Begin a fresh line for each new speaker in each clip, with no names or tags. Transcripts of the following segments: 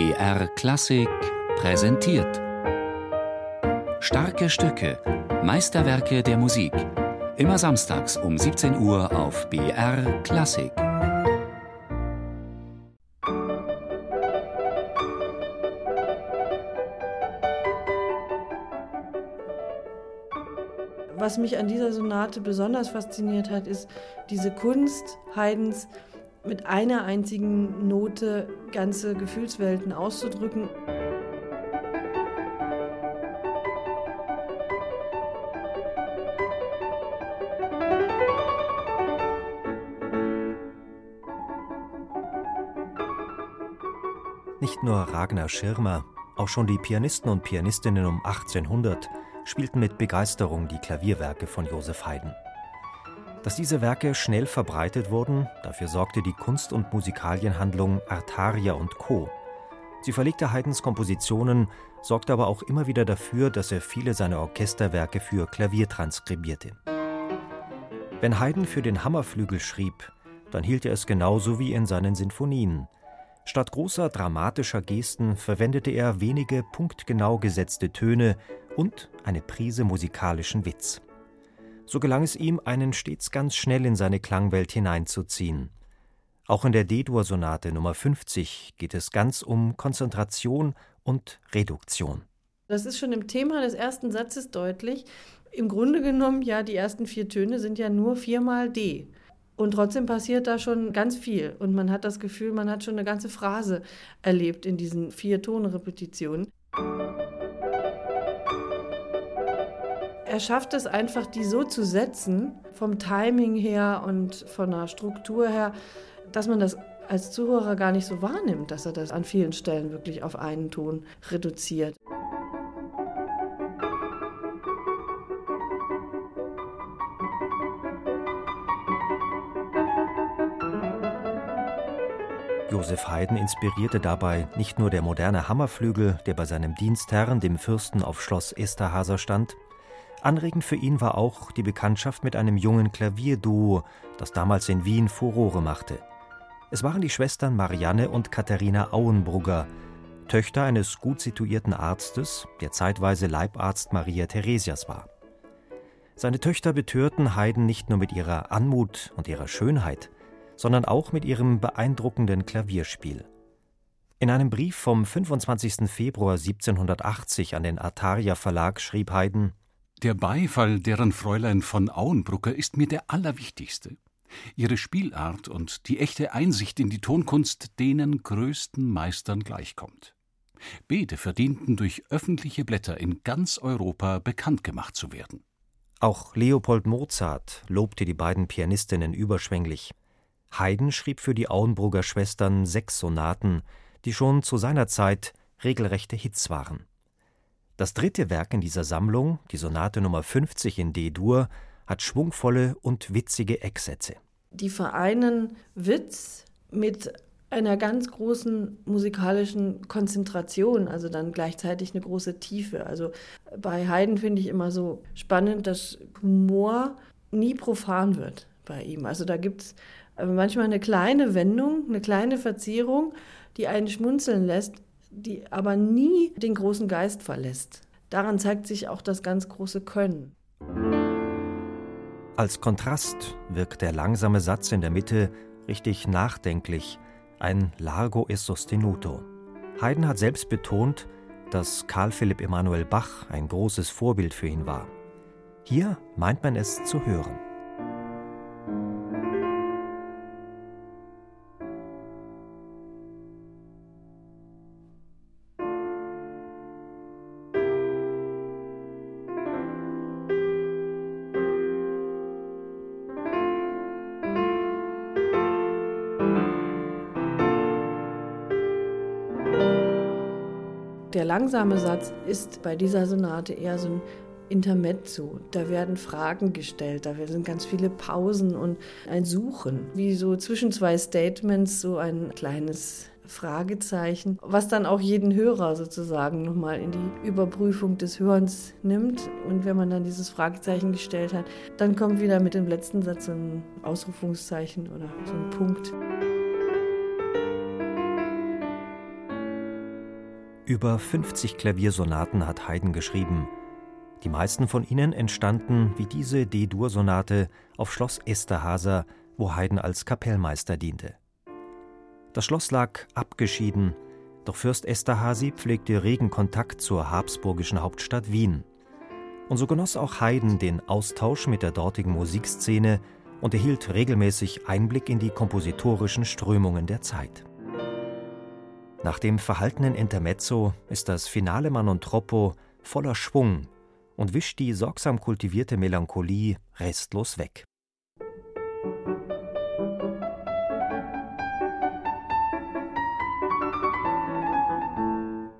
BR Klassik präsentiert. Starke Stücke, Meisterwerke der Musik. Immer samstags um 17 Uhr auf BR Klassik.
Was mich an dieser Sonate besonders fasziniert hat, ist diese Kunst Haydns mit einer einzigen Note ganze Gefühlswelten auszudrücken.
Nicht nur Ragnar Schirmer, auch schon die Pianisten und Pianistinnen um 1800 spielten mit Begeisterung die Klavierwerke von Joseph Haydn. Dass diese Werke schnell verbreitet wurden, dafür sorgte die Kunst- und Musikalienhandlung Artaria und Co. Sie verlegte Haydns Kompositionen, sorgte aber auch immer wieder dafür, dass er viele seiner Orchesterwerke für Klavier transkribierte. Wenn Haydn für den Hammerflügel schrieb, dann hielt er es genauso wie in seinen Sinfonien. Statt großer dramatischer Gesten verwendete er wenige punktgenau gesetzte Töne und eine Prise musikalischen Witz. So gelang es ihm, einen stets ganz schnell in seine Klangwelt hineinzuziehen. Auch in der D-Dur-Sonate Nummer 50 geht es ganz um Konzentration und Reduktion.
Das ist schon im Thema des ersten Satzes deutlich. Im Grunde genommen, ja, die ersten vier Töne sind ja nur viermal D. Und trotzdem passiert da schon ganz viel. Und man hat das Gefühl, man hat schon eine ganze Phrase erlebt in diesen vier Tonrepetitionen. Er schafft es einfach, die so zu setzen, vom Timing her und von der Struktur her, dass man das als Zuhörer gar nicht so wahrnimmt, dass er das an vielen Stellen wirklich auf einen Ton reduziert.
Joseph Haydn inspirierte dabei nicht nur der moderne Hammerflügel, der bei seinem Dienstherrn, dem Fürsten auf Schloss Esterhaser stand, Anregend für ihn war auch die Bekanntschaft mit einem jungen Klavierduo, das damals in Wien Furore machte. Es waren die Schwestern Marianne und Katharina Auenbrugger, Töchter eines gut situierten Arztes, der zeitweise Leibarzt Maria Theresias war. Seine Töchter betörten Haydn nicht nur mit ihrer Anmut und ihrer Schönheit, sondern auch mit ihrem beeindruckenden Klavierspiel. In einem Brief vom 25. Februar 1780 an den Artaria Verlag schrieb Haydn
der Beifall deren Fräulein von Auenbrucker ist mir der allerwichtigste. Ihre Spielart und die echte Einsicht in die Tonkunst denen größten Meistern gleichkommt. Beide verdienten durch öffentliche Blätter in ganz Europa bekannt gemacht zu werden.
Auch Leopold Mozart lobte die beiden Pianistinnen überschwänglich. Haydn schrieb für die Auenbrugger Schwestern sechs Sonaten, die schon zu seiner Zeit regelrechte Hits waren. Das dritte Werk in dieser Sammlung, die Sonate Nummer 50 in D-Dur, hat schwungvolle und witzige Ecksätze.
Die vereinen Witz mit einer ganz großen musikalischen Konzentration, also dann gleichzeitig eine große Tiefe. Also bei Haydn finde ich immer so spannend, dass Humor nie profan wird bei ihm. Also da gibt es äh, manchmal eine kleine Wendung, eine kleine Verzierung, die einen schmunzeln lässt, die aber nie den großen Geist verlässt. Daran zeigt sich auch das ganz große Können.
Als Kontrast wirkt der langsame Satz in der Mitte richtig nachdenklich, ein Largo e sostenuto. Haydn hat selbst betont, dass Karl Philipp Emanuel Bach ein großes Vorbild für ihn war. Hier meint man es zu hören.
Der langsame Satz ist bei dieser Sonate eher so ein Intermezzo. Da werden Fragen gestellt, da sind ganz viele Pausen und ein Suchen, wie so zwischen zwei Statements so ein kleines Fragezeichen, was dann auch jeden Hörer sozusagen nochmal in die Überprüfung des Hörens nimmt. Und wenn man dann dieses Fragezeichen gestellt hat, dann kommt wieder mit dem letzten Satz so ein Ausrufungszeichen oder so ein Punkt.
Über 50 Klaviersonaten hat Haydn geschrieben. Die meisten von ihnen entstanden, wie diese D-Dur-Sonate, auf Schloss Esterhaser, wo Haydn als Kapellmeister diente. Das Schloss lag abgeschieden, doch Fürst Esterhazy pflegte regen Kontakt zur habsburgischen Hauptstadt Wien. Und so genoss auch Haydn den Austausch mit der dortigen Musikszene und erhielt regelmäßig Einblick in die kompositorischen Strömungen der Zeit. Nach dem verhaltenen Intermezzo ist das Finale Man und Troppo voller Schwung und wischt die sorgsam kultivierte Melancholie restlos weg.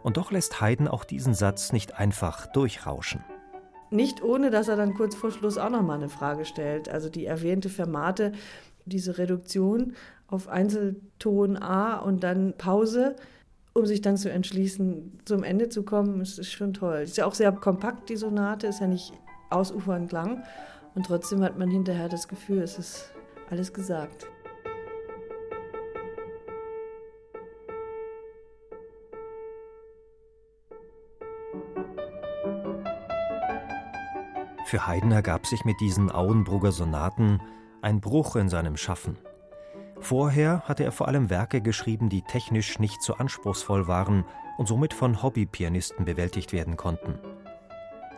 Und doch lässt Haydn auch diesen Satz nicht einfach durchrauschen.
Nicht ohne, dass er dann kurz vor Schluss auch nochmal eine Frage stellt. Also die erwähnte Fermate, diese Reduktion auf Einzelton A und dann Pause, um sich dann zu entschließen, zum Ende zu kommen, ist, ist schon toll. Ist ja auch sehr kompakt, die Sonate, ist ja nicht ausufernd lang. Und trotzdem hat man hinterher das Gefühl, es ist alles gesagt.
Für Haydn ergab sich mit diesen Auenbrugger Sonaten ein Bruch in seinem Schaffen. Vorher hatte er vor allem Werke geschrieben, die technisch nicht so anspruchsvoll waren und somit von Hobbypianisten bewältigt werden konnten.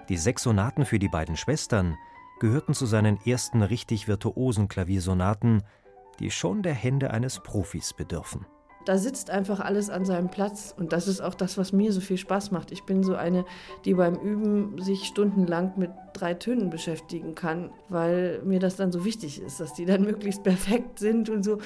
Die sechs Sonaten für die beiden Schwestern gehörten zu seinen ersten richtig virtuosen Klaviersonaten, die schon der Hände eines Profis bedürfen
da sitzt einfach alles an seinem Platz. Und das ist auch das, was mir so viel Spaß macht. Ich bin so eine, die beim Üben sich stundenlang mit drei Tönen beschäftigen kann, weil mir das dann so wichtig ist, dass die dann möglichst perfekt sind und so.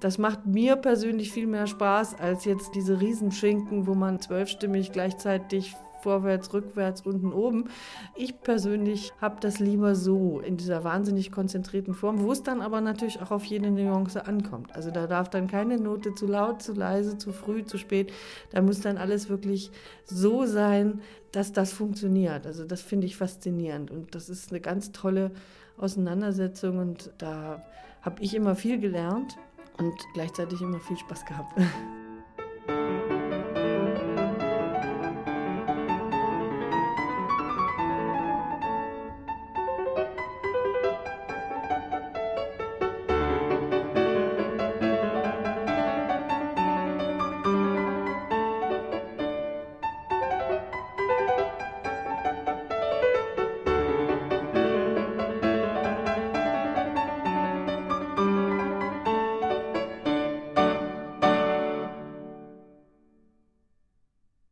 Das macht mir persönlich viel mehr Spaß als jetzt diese Riesenschinken, wo man zwölfstimmig gleichzeitig vorwärts, rückwärts, unten, oben. Ich persönlich habe das lieber so in dieser wahnsinnig konzentrierten Form, wo es dann aber natürlich auch auf jede Nuance ankommt. Also da darf dann keine Note zu laut, zu leise, zu früh, zu spät. Da muss dann alles wirklich so sein, dass das funktioniert. Also das finde ich faszinierend und das ist eine ganz tolle Auseinandersetzung und da habe ich immer viel gelernt und gleichzeitig immer viel Spaß gehabt.